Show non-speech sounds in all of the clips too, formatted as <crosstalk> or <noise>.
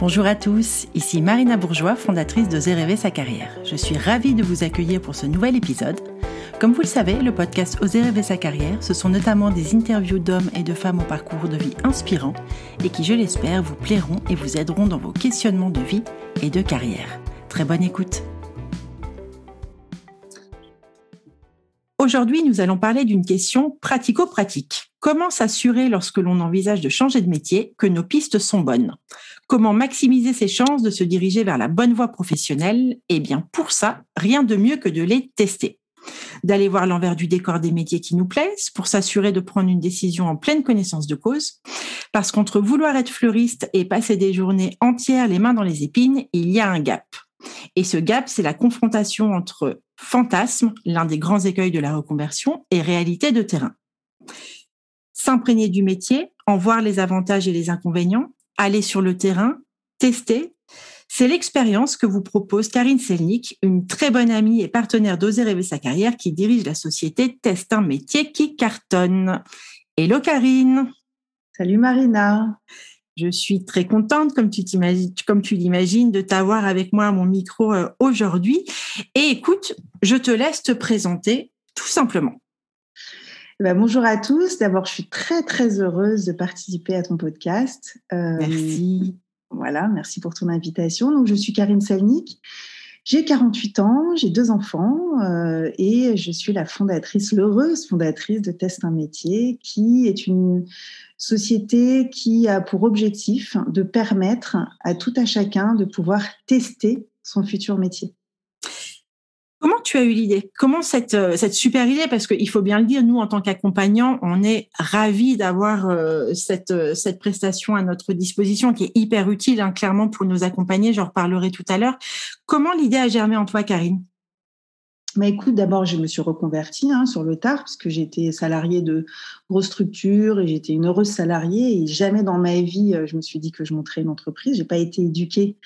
Bonjour à tous, ici Marina Bourgeois, fondatrice de Rêver sa carrière. Je suis ravie de vous accueillir pour ce nouvel épisode. Comme vous le savez, le podcast Oser rêver sa carrière, ce sont notamment des interviews d'hommes et de femmes au parcours de vie inspirant et qui, je l'espère, vous plairont et vous aideront dans vos questionnements de vie et de carrière. Très bonne écoute. Aujourd'hui, nous allons parler d'une question pratico-pratique. Comment s'assurer lorsque l'on envisage de changer de métier que nos pistes sont bonnes? Comment maximiser ses chances de se diriger vers la bonne voie professionnelle? Eh bien, pour ça, rien de mieux que de les tester. D'aller voir l'envers du décor des métiers qui nous plaisent pour s'assurer de prendre une décision en pleine connaissance de cause. Parce qu'entre vouloir être fleuriste et passer des journées entières les mains dans les épines, il y a un gap. Et ce gap, c'est la confrontation entre fantasme, l'un des grands écueils de la reconversion, et réalité de terrain. S'imprégner du métier, en voir les avantages et les inconvénients, aller sur le terrain, tester, c'est l'expérience que vous propose Karine Selnik, une très bonne amie et partenaire d'Oser rêver sa carrière qui dirige la société Test un métier qui cartonne. Hello Karine. Salut Marina. Je suis très contente, comme tu l'imagines, de t'avoir avec moi à mon micro euh, aujourd'hui. Et écoute, je te laisse te présenter tout simplement. Ben, bonjour à tous. D'abord, je suis très très heureuse de participer à ton podcast. Euh, Merci. Voilà, merci pour ton invitation. Donc, je suis Karine Salnik. J'ai 48 ans, j'ai deux enfants euh, et je suis la fondatrice, l'heureuse fondatrice de Test un métier, qui est une société qui a pour objectif de permettre à tout à chacun de pouvoir tester son futur métier. Tu as eu l'idée Comment cette, euh, super idée Parce qu'il faut bien le dire, nous, en tant qu'accompagnants, on est ravis d'avoir euh, cette, euh, cette prestation à notre disposition qui est hyper utile, hein, clairement, pour nous accompagner. J'en reparlerai tout à l'heure. Comment l'idée a germé en toi, Karine? Mais écoute, d'abord, je me suis reconvertie hein, sur le tard parce que j'étais salariée de grosse structure et j'étais une heureuse salariée et jamais dans ma vie je me suis dit que je monterais une entreprise. J'ai pas été éduquée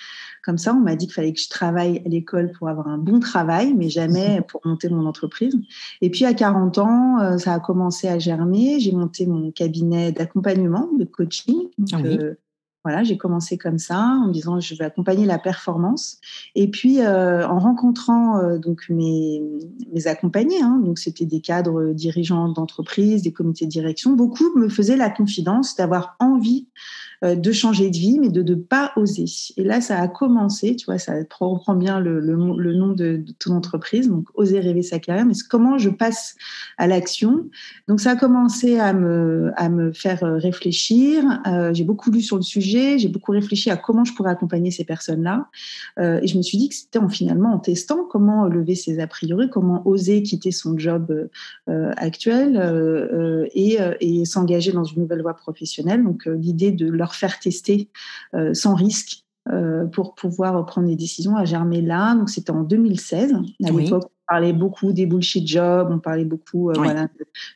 comme ça. On m'a dit qu'il fallait que je travaille à l'école pour avoir un bon travail, mais jamais <laughs> pour monter mon entreprise. Et puis à 40 ans, euh, ça a commencé à germer. J'ai monté mon cabinet d'accompagnement, de coaching. Ah euh, voilà, j'ai commencé comme ça en me disant je vais accompagner la performance. Et puis euh, en rencontrant donc mes, mes accompagnés, hein, donc c'était des cadres dirigeants d'entreprise, des comités de direction, beaucoup me faisaient la confidence d'avoir envie euh, de changer de vie, mais de ne pas oser. Et là, ça a commencé, tu vois, ça reprend bien le, le, nom de, ton entreprise, donc oser rêver sa carrière, mais comment je passe à l'action? Donc ça a commencé à me, à me faire euh, réfléchir. Euh, j'ai beaucoup lu sur le sujet, j'ai beaucoup réfléchi à comment je pourrais accompagner ces personnes-là. et je me suis dit que c'était en, finalement en testant comment lever ses a priori, comment oser quitter son job actuel et, et s'engager dans une nouvelle voie professionnelle. Donc l'idée de leur faire tester euh, sans risque euh, pour pouvoir prendre des décisions à germer là. Donc, c'était en 2016. À l'époque, on parlait beaucoup des bullshit jobs, on parlait beaucoup euh, voilà,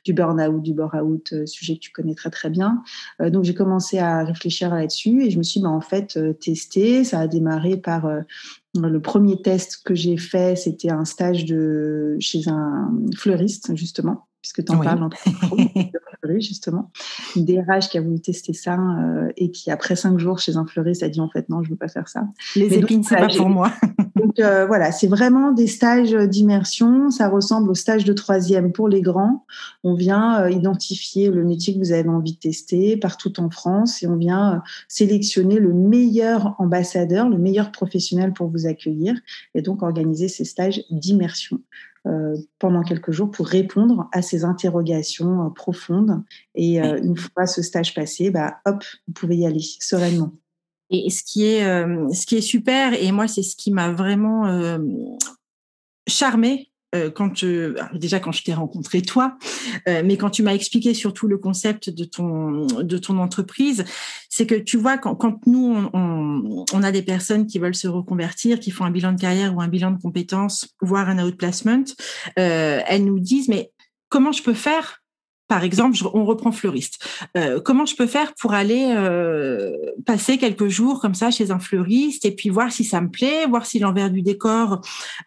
du burn-out, du bore-out, sujet que tu connais très, très bien. donc, j'ai commencé à réfléchir là-dessus et je me suis bah, en fait, tester. Ça a démarré par le premier test que j'ai fait, c'était un stage de, chez un fleuriste, justement puisque tu en parles dans <laughs> justement. Une DRH qui a voulu tester ça euh, et qui, après cinq jours chez un fleuriste, a dit en fait non, je ne veux pas faire ça. Les épines, c'est pas pour moi. <laughs> donc euh, voilà, c'est vraiment des stages d'immersion. Ça ressemble au stage de troisième pour les grands. On vient euh, identifier le métier que vous avez envie de tester partout en France et on vient sélectionner le meilleur ambassadeur, le meilleur professionnel pour vous accueillir et donc organiser ces stages d'immersion. Euh, pendant quelques jours pour répondre à ces interrogations euh, profondes. Et euh, une fois ce stage passé, bah, hop, vous pouvez y aller sereinement. Et ce qui est, ce qui est super, et moi, c'est ce qui m'a vraiment charmé euh, quand déjà quand je t'ai rencontré toi, euh, mais quand tu m'as expliqué surtout le concept de ton de ton entreprise, c'est que tu vois quand, quand nous on, on, a des personnes qui veulent se reconvertir, qui font un bilan de carrière ou un bilan de compétences, voire un outplacement, euh, elles nous disent mais comment je peux faire par exemple, on reprend fleuriste. Euh, comment je peux faire pour aller euh, passer quelques jours comme ça chez un fleuriste et puis voir si ça me plaît, voir si l'envers du décor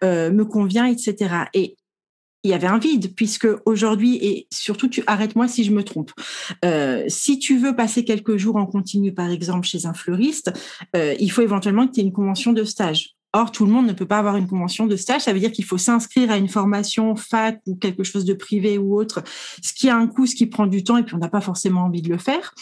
euh, me convient, etc. Et il y avait un vide, puisque aujourd'hui, et surtout, tu arrête-moi si je me trompe, si tu veux passer quelques jours en continu, par exemple, chez un fleuriste, il faut éventuellement que tu aies une convention de stage. Or, tout le monde ne peut pas avoir une convention de stage. Ça veut dire qu'il faut s'inscrire à une formation fac ou quelque chose de privé ou autre, ce qui a un coût, ce qui prend du temps, et puis on n'a pas forcément envie de le faire.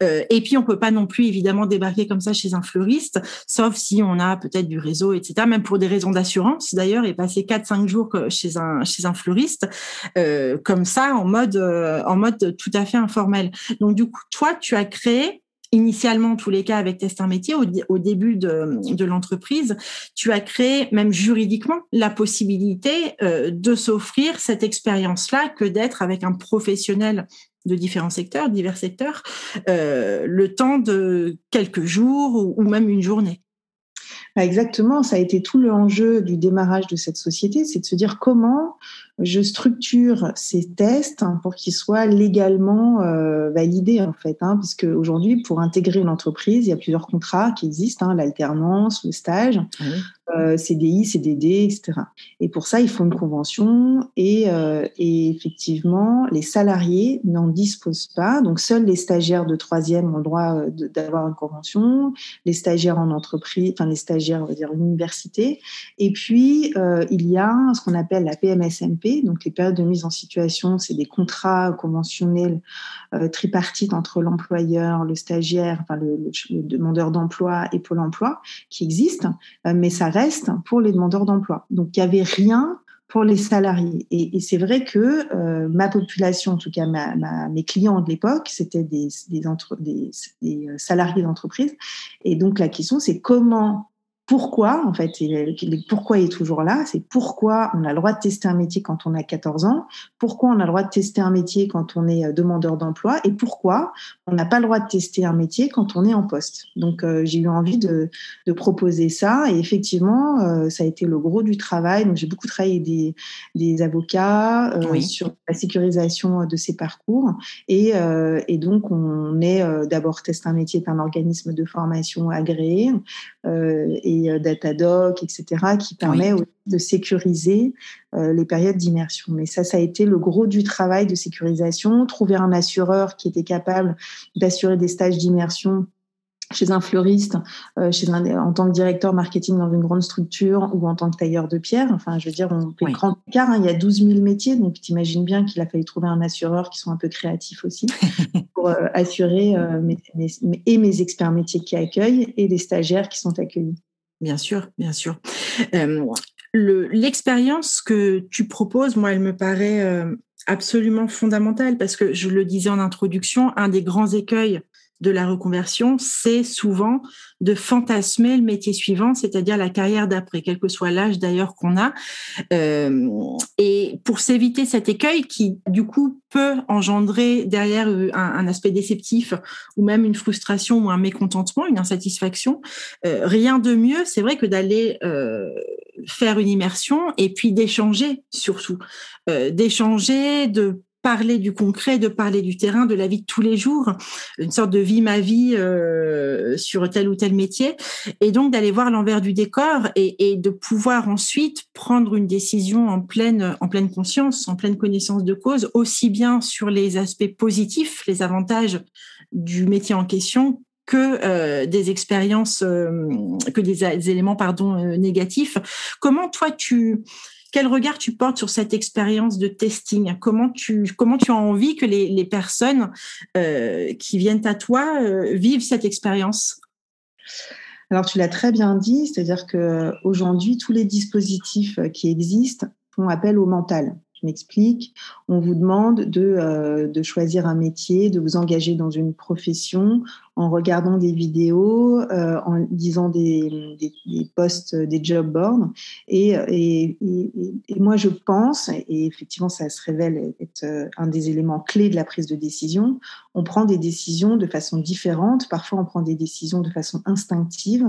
Euh, et puis, on peut pas non plus, évidemment, débarquer comme ça chez un fleuriste, sauf si on a peut-être du réseau, etc. Même pour des raisons d'assurance, d'ailleurs, et passer 4-5 jours chez un, chez un fleuriste, euh, comme ça, en mode, euh, en mode tout à fait informel. Donc, du coup, toi, tu as créé initialement, en tous les cas, avec Test un métier, au, début de, l'entreprise, tu as créé, même juridiquement, la possibilité euh, de s'offrir cette expérience-là que d'être avec un professionnel de différents secteurs, divers secteurs, euh, le temps de quelques jours ou même une journée. Bah, exactement, ça a été tout l'enjeu du démarrage de cette société, c'est de se dire comment je structure ces tests pour qu'ils soient légalement euh, validés en fait, hein, puisque aujourd'hui pour intégrer une entreprise, il y a plusieurs contrats qui existent, hein, l'alternance, le stage, euh, CDI, CDD, etc. Et pour ça, il faut une convention et, euh, et effectivement, les salariés n'en disposent pas. Donc seuls les stagiaires de troisième ont le droit d'avoir une convention, les stagiaires en entreprise, enfin les stagiaires, on va dire université. Et puis il y a ce qu'on appelle la PMSMP, donc les périodes de mise en situation, c'est des contrats conventionnels euh, tripartites entre l'employeur, le stagiaire, enfin le, demandeur d'emploi et Pôle Emploi, qui existent, euh, mais ça reste pour les demandeurs d'emploi. Donc il n'y avait rien pour les salariés. Et, c'est vrai que euh, ma population, en tout cas mes clients de l'époque, c'était des salariés d'entreprise. Et donc la question, c'est comment pourquoi, en fait, pourquoi il est toujours là, c'est pourquoi on a le droit de tester un métier quand on a 14 ans, pourquoi on a le droit de tester un métier quand on est euh, demandeur d'emploi et pourquoi on n'a pas le droit de tester un métier quand on est en poste. Donc, euh, j'ai eu envie de, de, proposer ça et effectivement, euh, ça a été le gros du travail. Donc, j'ai beaucoup travaillé des, des avocats sur la sécurisation de ces parcours et, et donc, on est d'abord Test un métier est un organisme de formation agréé et euh, Datadoc, etc., qui permet aussi de sécuriser euh, les périodes d'immersion. Mais ça, ça a été le gros du travail de sécurisation, trouver un assureur qui était capable d'assurer des stages d'immersion chez un fleuriste, euh, chez un, en tant que directeur marketing dans une grande structure ou en tant que tailleur de pierre. Enfin, je veux dire, on fait grand écart. Hein. il y a 12 000 métiers, donc tu imagines bien qu'il a fallu trouver un assureur qui soit un peu créatif aussi <laughs> pour assurer mes, et mes experts métiers qui accueillent et les stagiaires qui sont accueillis. Bien sûr, bien sûr. L'expérience que tu proposes, moi, elle me paraît absolument fondamentale parce que je le disais en introduction, un des grands écueils de la reconversion, c'est souvent de fantasmer le métier suivant, c'est-à-dire la carrière d'après, quel que soit l'âge d'ailleurs qu'on a. Et pour s'éviter cet écueil qui, du coup, peut engendrer derrière un, un, aspect déceptif ou même une frustration ou un mécontentement, une insatisfaction, euh, rien de mieux, c'est vrai, que d'aller euh, faire une immersion et puis d'échanger surtout, euh, d'échanger, de parler du concret, de parler du terrain, de la vie de tous les jours, une sorte de vie ma vie euh, sur tel ou tel métier, et donc d'aller voir l'envers du décor et, et, de pouvoir ensuite prendre une décision en pleine en pleine conscience, en pleine connaissance de cause, aussi bien sur les aspects positifs, les avantages du métier en question que euh, des expériences, euh, que des, des, éléments pardon négatifs. Comment toi tu quel regard tu portes sur cette expérience de testing? Comment tu, comment tu as envie que les, les personnes euh, qui viennent à toi euh, vivent cette expérience? Alors, tu l'as très bien dit, c'est-à-dire que aujourd'hui, tous les dispositifs qui existent font appel au mental. Je m'explique. On vous demande de, euh, de choisir un métier, de vous engager dans une profession en regardant des vidéos, euh, en lisant des, des, des, posts, des job boards. Et, et, et, et, moi, je pense, et effectivement, ça se révèle être euh, un des éléments clés de la prise de décision, on prend des décisions de façon différente. Parfois, on prend des décisions de façon instinctive.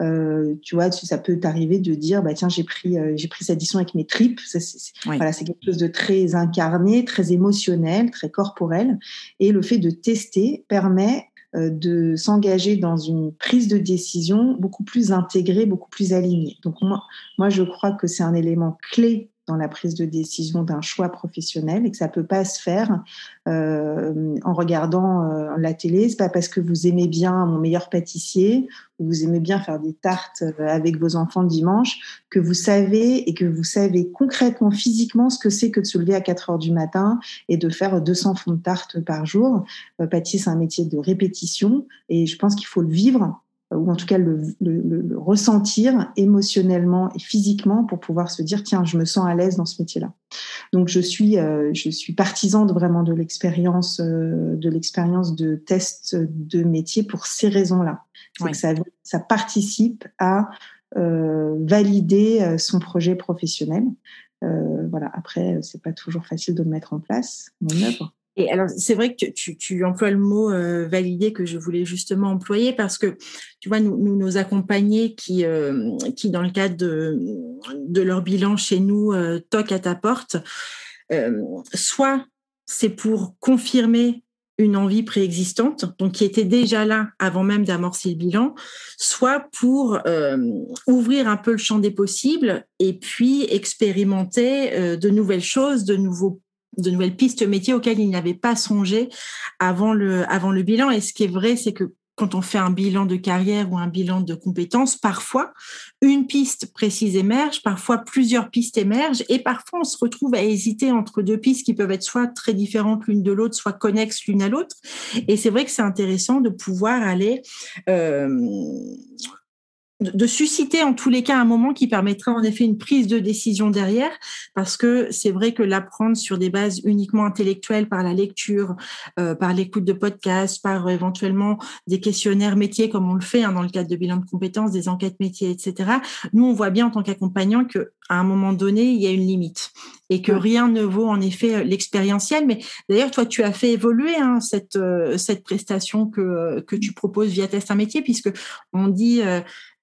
Euh, tu vois, ça peut t'arriver de dire, bah tiens, j'ai pris, euh, j'ai pris cette décision avec mes tripes. Ça, oui. Voilà, c'est quelque chose de très incarné, très émotionnel, très corporel. Et le fait de tester permet de s'engager dans une prise de décision beaucoup plus intégrée, beaucoup plus alignée. Donc moi, moi je crois que c'est un élément clé dans la prise de décision d'un choix professionnel et que ça peut pas se faire euh, en regardant euh, la télé. C'est pas parce que vous aimez bien mon meilleur pâtissier ou vous aimez bien faire des tartes euh, avec vos enfants le dimanche que vous savez et que vous savez concrètement, physiquement ce que c'est que de se lever à 4 heures du matin et de faire 200 fonds de tarte par jour. Euh, pâtissier, c'est un métier de répétition et je pense qu'il faut le vivre ou en tout cas le, ressentir émotionnellement et physiquement pour pouvoir se dire tiens je me sens à l'aise dans ce métier-là. Donc je suis euh, je suis partisane vraiment de l'expérience euh, de l'expérience de test de métier pour ces raisons-là. que ça, ça participe à euh, valider son projet professionnel. voilà après c'est pas toujours facile de le mettre en place mon œuvre. Et alors, c'est vrai que tu, emploies le mot euh, valider que je voulais justement employer parce que, tu vois, nous, nos accompagnés qui, euh, qui, dans le cadre de, de leur bilan chez nous, euh, toquent à ta porte, euh, soit c'est pour confirmer une envie préexistante, donc qui était déjà là avant même d'amorcer le bilan, soit pour ouvrir un peu le champ des possibles et puis expérimenter de nouvelles choses, de nouveaux de nouvelles pistes métiers auxquelles il n'avait pas songé avant le, avant le bilan. Et ce qui est vrai, c'est que quand on fait un bilan de carrière ou un bilan de compétences, parfois une piste précise émerge, parfois plusieurs pistes émergent, et parfois on se retrouve à hésiter entre deux pistes qui peuvent être soit très différentes l'une de l'autre, soit connexes l'une à l'autre. Et c'est vrai que c'est intéressant de pouvoir aller euh, de susciter en tous les cas un moment qui permettra en effet une prise de décision derrière, parce que c'est vrai que l'apprendre sur des bases uniquement intellectuelles par la lecture, euh, par l'écoute de podcasts, par éventuellement des questionnaires métiers comme on le fait hein, dans le cadre de bilan de compétences, des enquêtes métiers, etc. Nous, on voit bien en tant qu'accompagnant que à un moment donné, il y a une limite et que rien ne vaut en effet l'expérientiel. Mais d'ailleurs, toi, tu as fait évoluer hein, cette euh, cette prestation que que tu proposes via Test un métier, puisque on dit euh,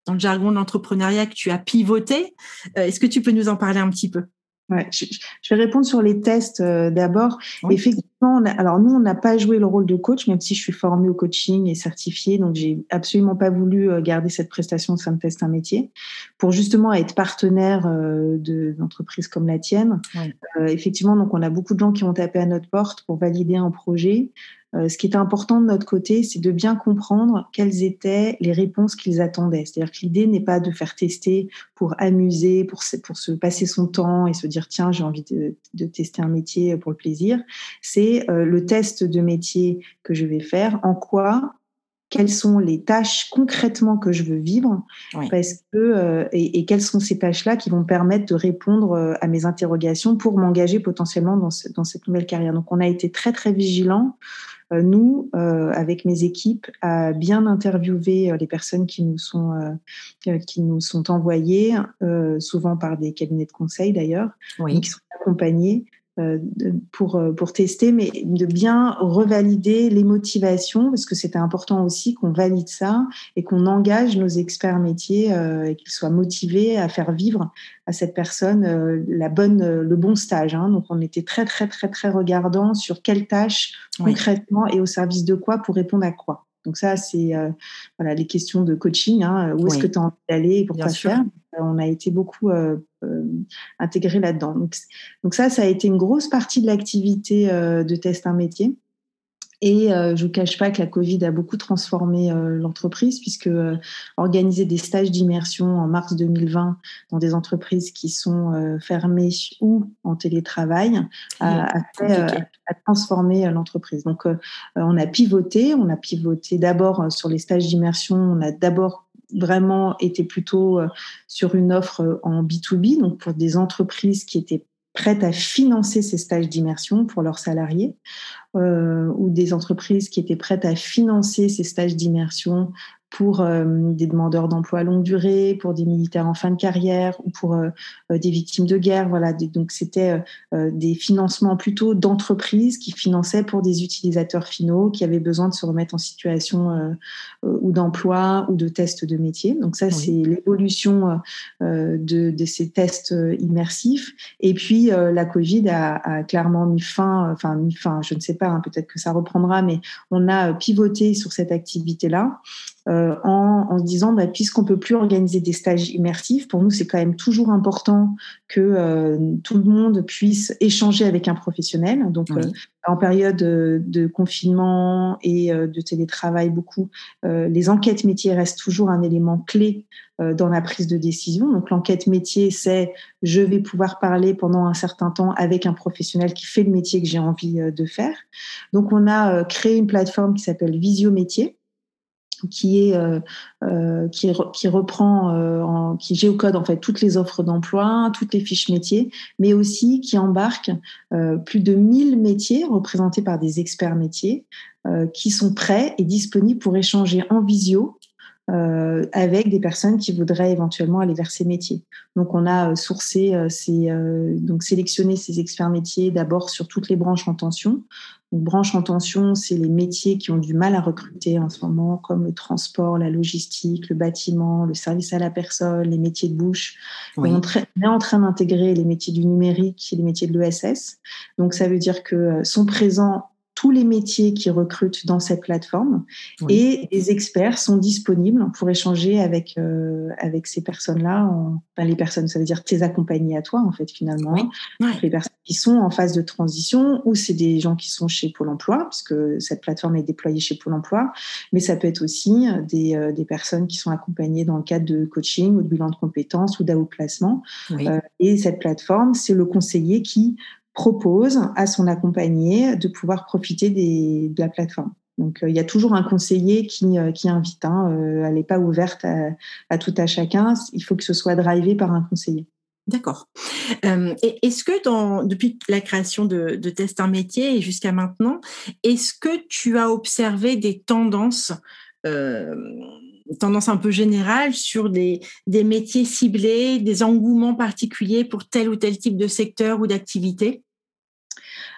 dans le jargon de l'entrepreneuriat que tu as pivoté. Euh, est-ce que tu peux nous en parler un petit peu? Ouais, je, vais répondre sur les tests euh, d'abord. Effectivement, alors nous, on n'a pas joué le rôle de coach, même si je suis formée au coaching et certifiée, donc j'ai absolument pas voulu euh, garder cette prestation de Test un métier pour justement être partenaire d'entreprises comme la tienne. effectivement, donc on a beaucoup de gens qui ont tapé à notre porte pour valider un projet. Euh, ce qui est important de notre côté, c'est de bien comprendre quelles étaient les réponses qu'ils attendaient. C'est-à-dire que l'idée n'est pas de faire tester pour amuser, pour se, pour se passer son temps et se dire tiens j'ai envie de, de, tester un métier pour le plaisir. C'est euh, le test de métier que je vais faire. En quoi quelles sont les tâches concrètement que je veux vivre parce que euh, et, et, quelles sont ces tâches là qui vont permettre de répondre à mes interrogations pour m'engager potentiellement dans, ce, dans cette nouvelle carrière donc on a été très très vigilant euh, nous, euh, avec mes équipes, à bien interviewer euh, les personnes qui nous sont qui nous sont envoyées, souvent par des cabinets de conseil d'ailleurs, qui sont accompagnés euh, pour, euh, pour tester, mais de bien revalider les motivations, parce que c'était important aussi qu'on valide ça et qu'on engage nos experts métiers euh, et qu'ils soient motivés à faire vivre à cette personne la bonne, le bon stage. Hein. Donc, on était très, très, très, très regardant sur quelles tâches concrètement et au service de quoi pour répondre à quoi. Donc ça, c'est voilà les questions de coaching. Hein. Où est-ce que tu as envie d'aller et pourquoi faire? On a été beaucoup euh, intégré là-dedans. Donc, donc, ça, ça a été une grosse partie de l'activité euh, de test un métier. Et euh, je vous cache pas que la Covid a beaucoup transformé euh, l'entreprise puisque euh, organiser des stages d'immersion en mars 2020 dans des entreprises qui sont fermées ou en télétravail a, a, fait, a transformé l'entreprise. Donc on a pivoté, on a pivoté d'abord sur les stages d'immersion, on a d'abord vraiment été plutôt sur une offre en B2B, donc pour des entreprises qui étaient prêtes à financer ces stages d'immersion pour leurs salariés, euh, ou des entreprises qui étaient prêtes à financer ces stages d'immersion pour euh, des demandeurs d'emploi à longue durée, pour des militaires en fin de carrière ou pour euh, euh, des victimes de guerre. Voilà, donc c'était des financements plutôt d'entreprises qui finançaient pour des utilisateurs finaux qui avaient besoin de se remettre en situation ou d'emploi ou de tests de métier. Donc ça, c'est l'évolution de, de, ces tests immersifs. Et puis la Covid a, a, clairement mis fin, enfin mis fin, je ne sais pas, hein, peut-être que ça reprendra, mais on a pivoté sur cette activité-là. Euh, en, en, se disant, bah, puisqu'on peut plus organiser des stages immersifs, pour nous, c'est quand même toujours important que euh, tout le monde puisse échanger avec un professionnel. Donc, euh, en période de confinement et de télétravail, beaucoup, les enquêtes métiers restent toujours un élément clé dans la prise de décision. Donc, l'enquête métier, c'est je vais pouvoir parler pendant un certain temps avec un professionnel qui fait le métier que j'ai envie de faire. Donc, on a créé une plateforme qui s'appelle Visio Métier qui est euh, euh, qui, reprend euh, qui géocode en fait toutes les offres d'emploi, toutes les fiches métiers, mais aussi qui embarque euh, plus de 1000 métiers représentés par des experts métiers euh, qui sont prêts et disponibles pour échanger en visio euh, avec des personnes qui voudraient éventuellement aller vers ces métiers. Donc, on a sourcé, ces, donc sélectionné ces experts métiers d'abord sur toutes les branches en tension, donc, branche en tension, c'est les métiers qui ont du mal à recruter en ce moment, comme le transport, la logistique, le bâtiment, le service à la personne, les métiers de bouche. On est en train d'intégrer les métiers du numérique et les métiers de l'ESS. Donc, ça veut dire que euh, sont présents tous les métiers qui recrutent dans cette plateforme et les experts sont disponibles pour échanger avec euh, avec ces personnes-là. Enfin, les personnes, ça veut dire tes accompagnés à toi en fait finalement. Les personnes qui sont en phase de transition ou c'est des gens qui sont chez Pôle Emploi puisque cette plateforme est déployée chez Pôle Emploi, mais ça peut être aussi des, euh, des personnes qui sont accompagnées dans le cadre de coaching ou de bilan de compétences ou d'outplacement. Euh, et cette plateforme, c'est le conseiller qui propose à son accompagné de pouvoir profiter de la plateforme. Donc, euh, il y a toujours un conseiller qui, euh, qui invite. Hein, euh, elle n'est pas ouverte à, tout à chacun. Il faut que ce soit drivé par un conseiller. D'accord. est-ce que depuis la création de, de Test un métier et jusqu'à maintenant, est-ce que tu as observé des tendances tendance un peu générale sur des, métiers ciblés, des engouements particuliers pour tel ou tel type de secteur ou d'activité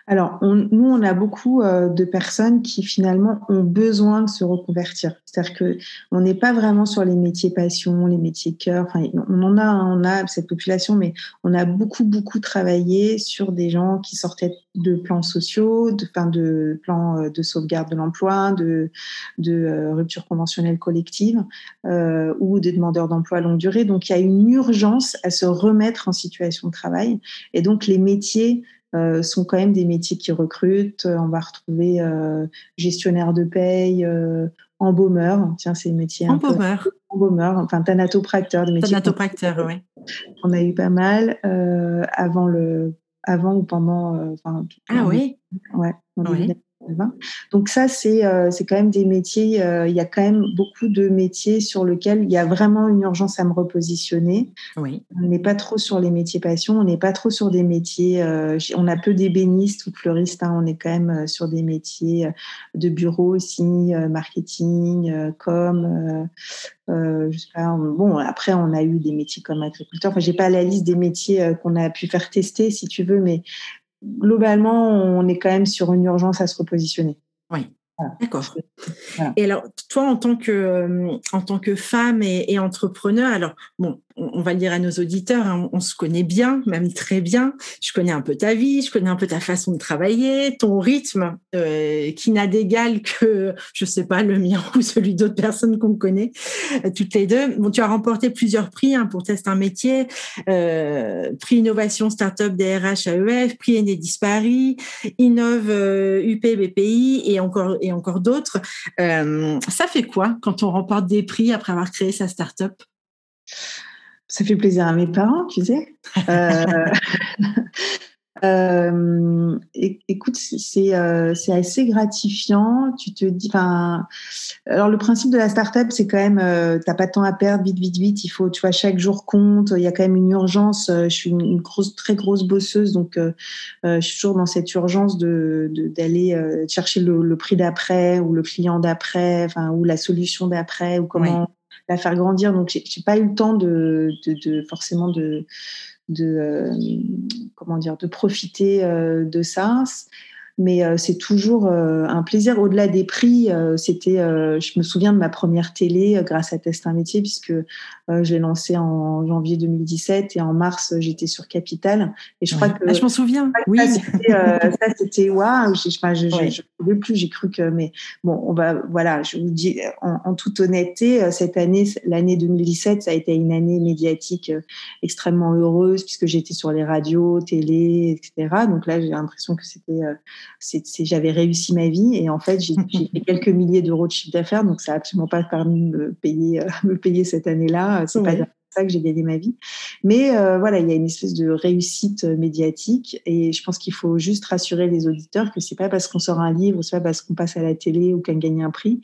alors, nous, on a beaucoup euh, de personnes qui finalement ont besoin de se reconvertir. C'est-à-dire que on n'est pas vraiment sur les métiers passion, les métiers cœur. Enfin, on en a, on a cette population, mais on a beaucoup, beaucoup travaillé sur des gens qui sortaient de plans sociaux, de plans euh, de sauvegarde de l'emploi, de, de euh, rupture conventionnelle collective euh, ou des demandeurs d'emploi à longue durée. Donc, il y a une urgence à se remettre en situation de travail. Et donc, les métiers euh, sont quand même des métiers qui recrutent. On va retrouver euh, gestionnaire de paye, euh, embaumeur. Tiens, c'est métiers embaumeur. embaumeur, enfin thanatopracteur, des métiers. Thanatopracteur, oui. On a eu pas mal euh, avant le, avant ou pendant. Euh, enfin, ah oui. Ouais. oui. Donc ça, c'est euh, c'est quand même des métiers, euh, il y a quand même beaucoup de métiers sur lesquels il y a vraiment une urgence à me repositionner. Oui. On n'est pas trop sur les métiers passion, on n'est pas trop sur des métiers, euh, on a peu d'ébénistes ou de fleuristes, hein, on est quand même sur des métiers de bureau aussi, marketing, com. Euh, bon, après, on a eu des métiers comme agriculteur. Enfin, j'ai pas la liste des métiers qu'on a pu faire tester, si tu veux, mais globalement, on est quand même sur une urgence à se repositionner. Oui. D'accord. Et alors, toi, en tant que, euh, en tant que femme et, et entrepreneur, alors, bon, on va le dire à nos auditeurs, hein, on, se connaît bien, même très bien. Je connais un peu ta vie, je connais un peu ta façon de travailler, ton rythme, euh, qui n'a d'égal que, je sais pas, le mien <laughs> ou celui d'autres personnes qu'on connaît, euh, toutes les deux. Tu as remporté plusieurs prix hein, pour tester un métier, euh, prix innovation startup DRH AEF, prix Enedis Paris, Innove UP BPI et encore et encore d'autres. ça fait quoi quand on remporte des prix après avoir créé sa startup? Ça fait plaisir à mes parents, tu sais. Euh, <laughs> euh, écoute, euh, c'est assez gratifiant. Tu te dis, enfin, alors le principe de la startup, c'est quand même, t'as pas de temps à perdre, vite, vite, vite. Il faut, tu vois, chaque jour compte. Il y a quand même une urgence. Je suis une, grosse, très grosse bosseuse, donc je suis toujours dans cette urgence de d'aller chercher le, prix d'après ou le client d'après, enfin, ou la solution d'après ou comment la faire grandir. Donc, j'ai pas eu le temps de, forcément de, euh, comment dire, de profiter euh, de ça. Mais euh, c'est toujours un plaisir. Au-delà des prix, c'était, je me souviens de ma première télé grâce à Test un métier, puisque je l'ai lancé en janvier 2017 et en mars, j'étais sur Capital. Et je crois que. Ah, je m'en souviens. Oui. Ça, c'était <laughs> waouh. Je, je, pouvais plus. J'ai cru que. Mais bon, on va. Voilà, je vous dis en, toute honnêteté, cette année, l'année 2017, ça a été une année médiatique extrêmement heureuse puisque j'étais sur les radios, télé, etc. Donc là, j'ai l'impression que c'était. J'avais réussi ma vie et en fait, j'ai fait <laughs> quelques milliers d'euros de chiffre d'affaires. Donc ça n'a absolument pas permis de me payer, me payer cette année-là. C'est pas ça que j'ai gagné ma vie. Mais euh, voilà, il y a une espèce de réussite médiatique et je pense qu'il faut juste rassurer les auditeurs que c'est pas parce qu'on sort un livre, c'est pas parce qu'on passe à la télé ou qu'on gagne un prix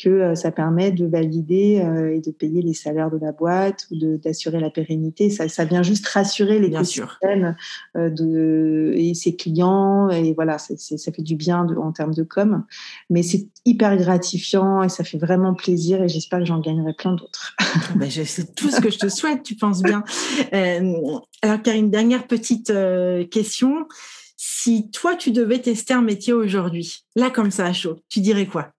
que euh, ça permet de valider euh, et de payer les salaires de la boîte ou d'assurer la pérennité. Ça, ça, vient juste rassurer les euh, de, et ses clients. Et voilà, ça fait du bien de, en termes de com. Mais c'est hyper gratifiant et ça fait vraiment plaisir et j'espère que j'en gagnerai plein d'autres. <laughs> ben, c'est tout ce que je te souhaite, tu penses bien. alors, Karine, dernière petite question. Si toi, tu devais tester un métier aujourd'hui, là, comme ça, à chaud, tu dirais quoi?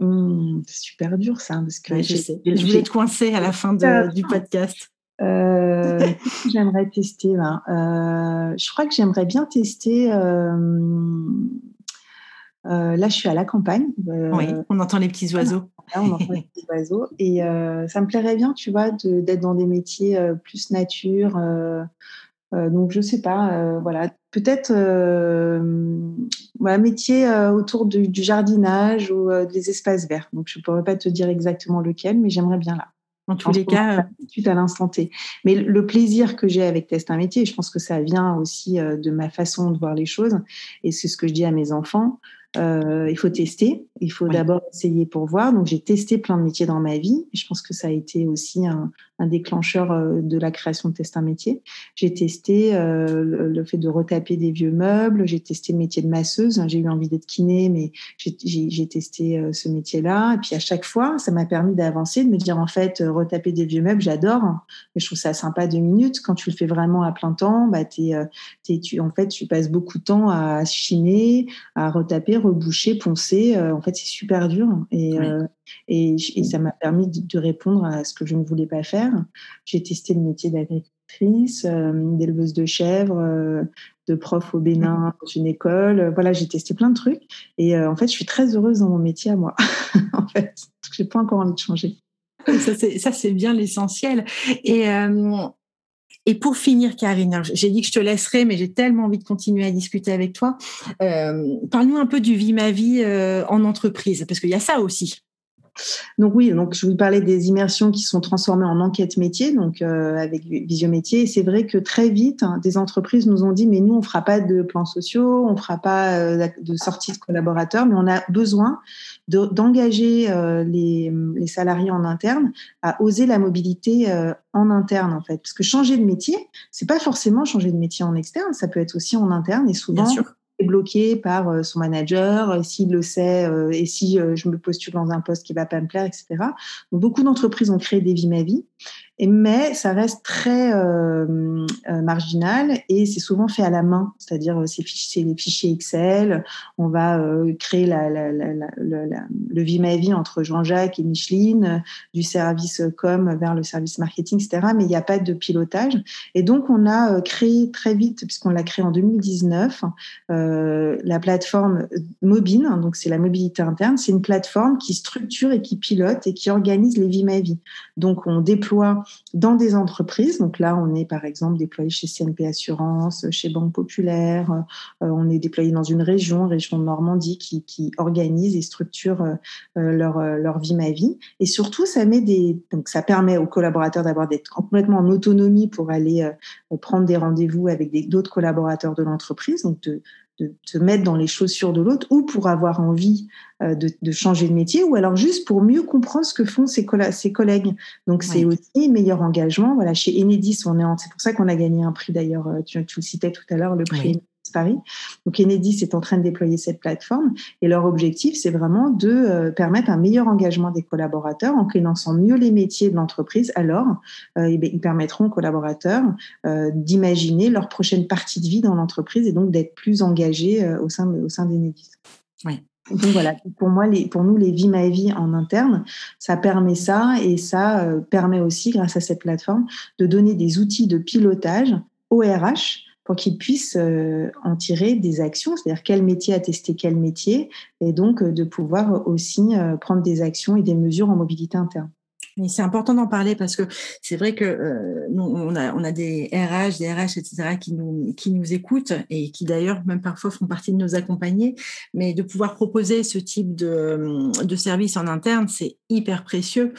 Mmh, c'est super dur ça, parce que je, sais. je voulais te coincer à la fin du podcast. Euh, <laughs> j'aimerais tester ben, euh, Je crois que j'aimerais bien tester. Euh, là, je suis à la campagne. oui, on entend les petits oiseaux. <laughs> on entend les <laughs> petits oiseaux. Et ça me plairait bien, tu vois, d'être dans des métiers plus nature. donc, je sais pas, voilà, peut-être un métier euh, autour du, jardinage ou euh, des espaces verts. Donc, je ne pourrais pas te dire exactement lequel, mais j'aimerais bien là. En tous les cas, tout à l'instant T. Mais le plaisir que j'ai avec Test un métier, je pense que ça vient aussi euh, de ma façon de voir les choses. Et c'est ce que je dis à mes enfants. Euh, il faut tester. Il faut d'abord essayer pour voir. Donc, j'ai testé plein de métiers dans ma vie. Je pense que ça a été aussi un, un déclencheur euh, de la création de Test un métier. J'ai testé euh, le fait de retaper des vieux meubles. J'ai testé le métier de masseuse. J'ai eu envie d'être kiné, mais j'ai testé euh, ce métier-là. Et puis, à chaque fois, ça m'a permis d'avancer, de me dire, en fait, retaper des vieux meubles, j'adore. Mais je trouve ça sympa deux minutes. Quand tu le fais vraiment à plein temps, bah, tu, en fait, tu passes beaucoup de temps à chiner, à retaper, reboucher, poncer. Euh, en fait, c'est super dur. Et, euh, et, ça m'a permis de, répondre à ce que je ne voulais pas faire. J'ai testé le métier d'agricultrice, euh, d'éleveuse de chèvres, de prof au Bénin dans une école. Voilà, j'ai testé plein de trucs. Et en fait, je suis très heureuse dans mon métier à moi. <laughs> en fait, j'ai pas encore envie de changer. Ça, c'est bien l'essentiel. Et et pour finir, Karine, j'ai dit que je te laisserai, mais j'ai tellement envie de continuer à discuter avec toi. Euh, Parle-nous un peu du Vie ma vie euh, en entreprise, parce qu'il y a ça aussi. Donc oui, donc je vous parlais des immersions qui sont transformées en enquête métier, donc euh, avec Visio Métier. Et c'est vrai que très vite, hein, des entreprises nous ont dit mais nous on fera pas de plans sociaux, on fera pas euh, de sortie de collaborateurs, mais on a besoin d'engager euh, les, les, salariés en interne à oser la mobilité en interne en fait, parce que changer de métier, c'est pas forcément changer de métier en externe, ça peut être aussi en interne et souvent est bloqué par euh, son manager, euh, s'il le sait, euh, et si je me postule dans un poste qui va pas me plaire, etc. Donc, beaucoup d'entreprises ont créé des vies ma vie mais ça reste très euh, euh, marginal et c'est souvent fait à la main, c'est-à-dire euh, c'est les fichiers Excel. On va créer le vie ma vie entre Jean-Jacques et Micheline, du service com vers le service marketing, etc. Mais il n'y a pas de pilotage. Et donc on a créé très vite, puisqu'on l'a créé en 2019, la plateforme Mobine. Donc c'est la mobilité interne. C'est une plateforme qui structure et qui pilote et qui organise les vies ma vie. Donc on déploie dans des entreprises. Donc là, on est par exemple déployé chez CNP Assurance, chez Banque Populaire. Euh, on est déployé dans une région, région de Normandie, qui, organise et structure euh, euh, leur, leur vie ma vie. Et surtout, ça met des donc ça permet aux collaborateurs d'avoir d'être complètement en autonomie pour aller prendre des rendez-vous avec d'autres collaborateurs de l'entreprise. Donc de te mettre dans les chaussures de l'autre ou pour avoir envie euh, de, de, changer de métier ou alors juste pour mieux comprendre ce que font ses, ses collègues. Donc c'est aussi meilleur engagement. Voilà, chez Enedis, on est c'est pour ça qu'on a gagné un prix d'ailleurs. Euh, tu, tu, le citais tout à l'heure, le prix Paris. Donc Enedis est en train de déployer cette plateforme et leur objectif, c'est vraiment de euh, permettre un meilleur engagement des collaborateurs en connaissant mieux les métiers de l'entreprise. Alors, euh, eh ils permettront aux collaborateurs euh, d'imaginer leur prochaine partie de vie dans l'entreprise et donc d'être plus engagés au sein, au sein d'Enedis. Oui. Donc voilà, pour moi, les, pour nous, les Vie ma vie en interne, ça permet ça et ça permet aussi, grâce à cette plateforme, de donner des outils de pilotage au RH pour qu'ils puissent euh, en tirer des actions, c'est-à-dire quel métier a testé quel métier, et donc euh, de pouvoir aussi prendre des actions et des mesures en mobilité interne c'est important d'en parler parce que c'est vrai que euh, nous, on a, des RH, des RH, etc., qui nous, qui nous écoutent et qui d'ailleurs même parfois font partie de nos accompagnés. Mais de pouvoir proposer ce type de, de service en interne, c'est hyper précieux.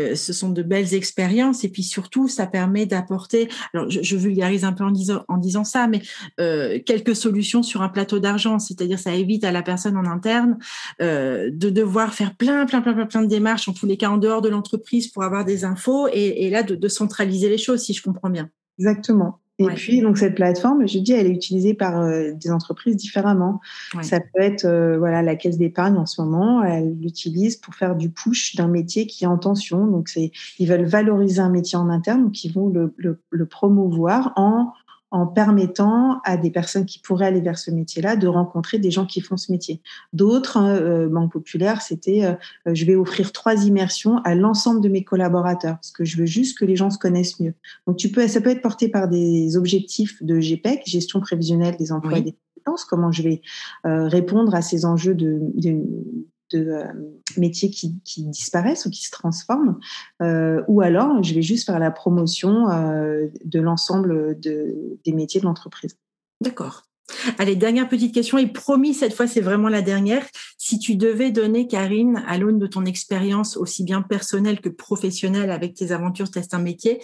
Euh, ce sont de belles expériences et puis surtout, ça permet d'apporter. Alors, je, vulgarise un peu en disant, en disant ça, mais euh, quelques solutions sur un plateau d'argent, c'est-à-dire ça évite à la personne en interne de devoir faire plein, plein, plein, plein, plein de démarches en tous les cas en dehors de l'entreprise pour avoir des infos et, là de, centraliser les choses, si je comprends bien. Exactement. Et puis, donc, cette plateforme, je dis, elle est utilisée par euh, des entreprises différemment. Ça peut être, euh, voilà, la caisse d'épargne en ce moment, elle l'utilise pour faire du push d'un métier qui est en tension. Donc, c'est, ils veulent valoriser un métier en interne, donc ils vont le, le promouvoir en en permettant à des personnes qui pourraient aller vers ce métier-là de rencontrer des gens qui font ce métier. D'autres, hein, euh, Banque Populaire, c'était euh, je vais offrir trois immersions à l'ensemble de mes collaborateurs parce que je veux juste que les gens se connaissent mieux. Donc tu peux, ça peut être porté par des objectifs de GPEC, gestion prévisionnelle des emplois et des compétences, comment je vais euh, répondre à ces enjeux de, de de euh, métiers qui, disparaissent ou qui se transforment, euh, ou alors je vais juste faire la promotion euh, de l'ensemble des métiers de l'entreprise. D'accord. Allez, dernière petite question, et promis, cette fois, c'est vraiment la dernière. Si tu devais donner, Karine, à l'aune de ton expérience aussi bien personnelle que professionnelle avec tes aventures Test un métier,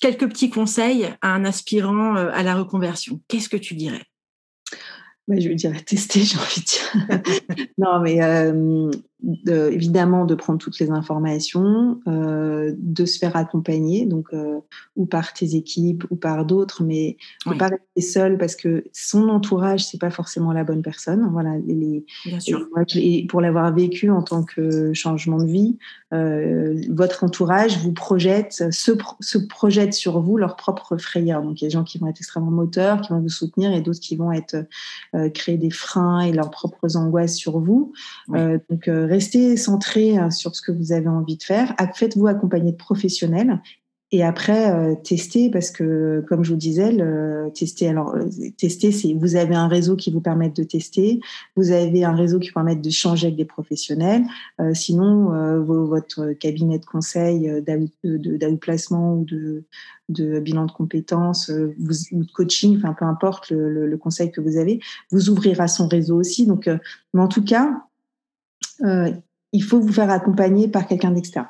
quelques petits conseils à un aspirant à la reconversion, qu'est-ce que tu dirais? Je veux dire tester, <laughs> j'ai envie de dire. non, mais euh, évidemment de prendre toutes les informations, euh, de se faire accompagner, donc euh, ou par tes équipes ou par d'autres, mais ne pas rester seul parce que son entourage c'est pas forcément la bonne personne. Voilà, les, Bien sûr. Et pour l'avoir vécu en tant que changement de vie, euh, votre entourage vous projette, se, se, projette sur vous leur propre frayeur. Donc il y a des gens qui vont être extrêmement moteurs, qui vont vous soutenir, et d'autres qui vont être euh, créer des freins et leurs propres angoisses sur vous. Euh, donc restez centré euh, sur ce que vous avez envie de faire. Faites-vous accompagner de professionnels et après euh, tester parce que comme je vous disais tester alors euh, tester c'est vous avez un réseau qui vous permet de tester vous avez un réseau qui vous permet de changer avec des professionnels sinon votre cabinet de conseil placement ou de, bilan de compétences ou de coaching enfin peu importe le, conseil que vous avez vous ouvrira son réseau aussi donc mais en tout cas euh, il faut vous faire accompagner par quelqu'un d'externe.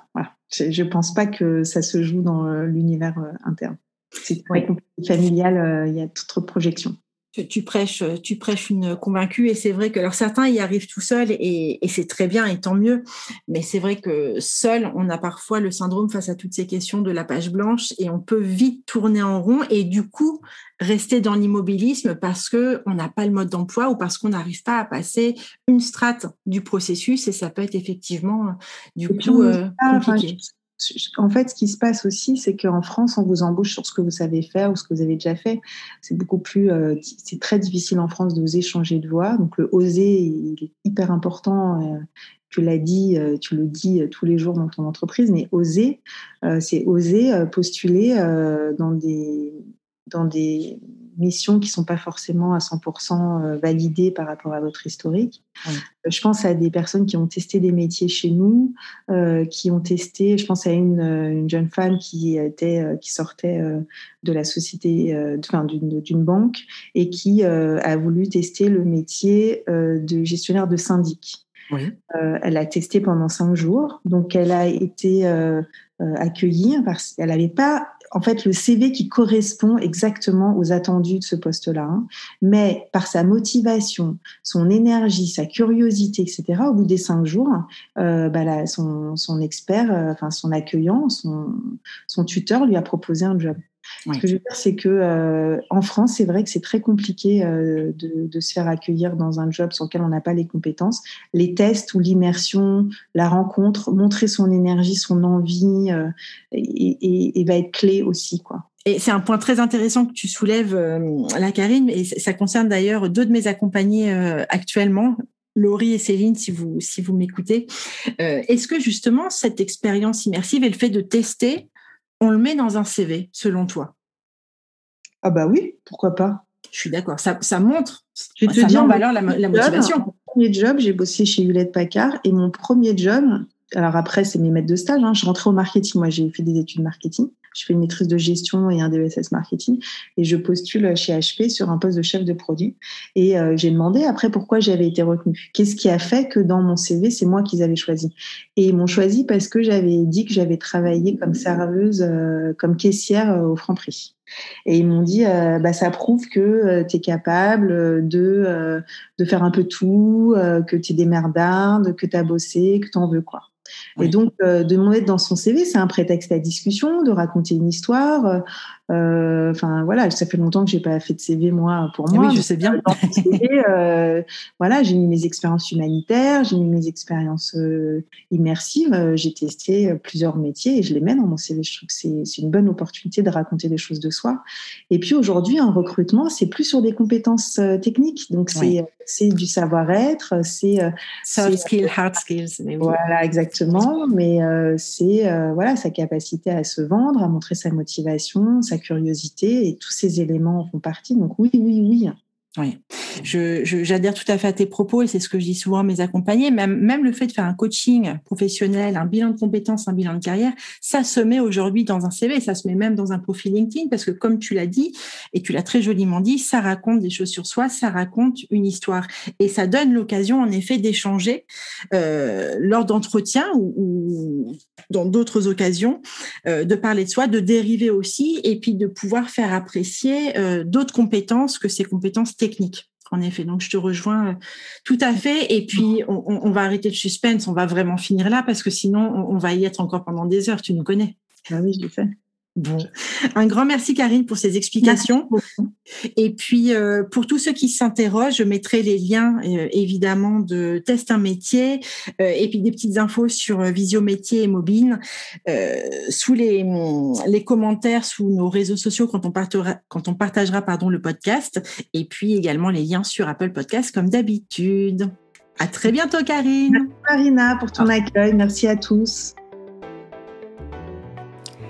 Je ne pense pas que ça se joue dans euh, l'univers euh, interne. C'est très familial, il y a toute projection tu prêches, tu prêches une convaincue et c'est vrai que alors certains y arrivent tout seuls et, c'est très bien et tant mieux, mais c'est vrai que seul on a parfois le syndrome face à toutes ces questions de la page blanche et on peut vite tourner en rond et du coup rester dans l'immobilisme parce que on n'a pas le mode d'emploi ou parce qu'on n'arrive pas à passer une strate du processus et ça peut être effectivement du coup euh, compliqué en fait, ce qui se passe aussi, c'est qu'en France, on vous embauche sur ce que vous savez faire ou ce que vous avez déjà fait. C'est beaucoup plus, euh, c'est très difficile en France d'oser changer de voie. Donc le oser, il est hyper important. Euh, tu l'as dit, euh, tu le dis tous les jours dans ton entreprise, mais oser, c'est oser postuler dans des dans des missions qui sont pas forcément à 100% euh, validées par rapport à votre historique. Euh, je pense à des personnes qui ont testé des métiers chez nous, euh, qui ont testé. Je pense à une, une jeune femme qui était, qui sortait de la société, enfin d'une banque, et qui a voulu tester le métier de gestionnaire de syndic. elle a testé pendant cinq jours, donc elle a été accueillie parce qu'elle n'avait pas en fait le CV qui correspond exactement aux attendus de ce poste-là. Hein. Mais par sa motivation, son énergie, sa curiosité, etc., au bout des cinq jours, euh, bah son, expert, euh, son accueillant, son tuteur lui a proposé un job. Ce que je veux dire, c'est que euh, en France, c'est vrai que c'est très compliqué euh, de, de, se faire accueillir dans un job sur lequel on n'a pas les compétences. Les tests ou l'immersion, la rencontre, montrer son énergie, son envie, euh, et, et, va être clé aussi, quoi. Et c'est un point très intéressant que tu soulèves, la Karine, et ça concerne d'ailleurs deux de mes accompagnés actuellement Laurie et Céline, si vous, si vous m'écoutez, est-ce que justement cette expérience immersive et le fait de tester, on le met dans un CV, selon toi? Ah bah oui, pourquoi pas. Je suis d'accord, ça, ça montre, je te ça en valeur la, motivation. Mon premier job, j'ai bossé chez Hewlett Packard et mon premier job, alors après c'est mes maîtres de stage, hein, je rentrais au marketing, moi j'ai fait des études marketing je fais une maîtrise de gestion et un DESS marketing et je postule chez HP sur un poste de chef de produit. Et euh, j'ai demandé après pourquoi j'avais été retenue. Qu'est-ce qui a fait que dans mon CV, c'est moi qu'ils avaient choisi Et ils m'ont choisi parce que j'avais dit que j'avais travaillé comme serveuse, euh, comme caissière euh, au Franprix. Et ils m'ont dit, bah, ça prouve que tu es capable de, de faire un peu tout, que tu es démerdarde, que tu as bossé, que tu en veux quoi. Et donc, euh, de mettre dans son CV, c'est un prétexte à discussion, de raconter une histoire, euh, enfin voilà, ça fait longtemps que j'ai pas fait de CV moi pour moi. Oui, je sais bien. Euh, voilà, j'ai mis mes expériences humanitaires, j'ai mis mes expériences euh, immersives, j'ai testé plusieurs métiers et je les mets dans mon CV. Je trouve que c'est une bonne opportunité de raconter des choses de soi. Et puis aujourd'hui, un recrutement, c'est plus sur des compétences techniques, donc c'est c'est du savoir-être, c'est soft skills, hard skills. Voilà, exactement. Mais c'est voilà sa capacité à se vendre, à montrer sa motivation, sa curiosité et tous ces éléments en font partie. Donc oui, oui, oui. Oui, j'adhère tout à fait à tes propos et c'est ce que je dis souvent à mes accompagnés. Même, même le fait de faire un coaching professionnel, un bilan de compétences, un bilan de carrière, ça se met aujourd'hui dans un CV, ça se met même dans un profil LinkedIn parce que comme tu l'as dit et tu l'as très joliment dit, ça raconte des choses sur soi, ça raconte une histoire et ça donne l'occasion en effet d'échanger euh, lors d'entretiens ou, ou, dans d'autres occasions, euh, de parler de soi, de dériver aussi et puis de pouvoir faire apprécier euh, d'autres compétences que ces compétences technique. En effet, donc je te rejoins euh, tout à fait. Et puis, on, va arrêter le suspense, on va vraiment finir là parce que sinon, on, va y être encore pendant des heures. Tu nous connais. Ah oui, je le fais. Bon, un grand merci Karine pour ces explications. Et puis euh, pour tous ceux qui s'interrogent, je mettrai les liens euh, évidemment de test un métier euh, et puis des petites infos sur Visio Métier et Mobile sous les, les commentaires sous nos réseaux sociaux quand on partagera, quand on partagera pardon le podcast et puis également les liens sur Apple Podcast comme d'habitude. À très bientôt Karine. Merci Marina pour ton accueil. Merci à tous.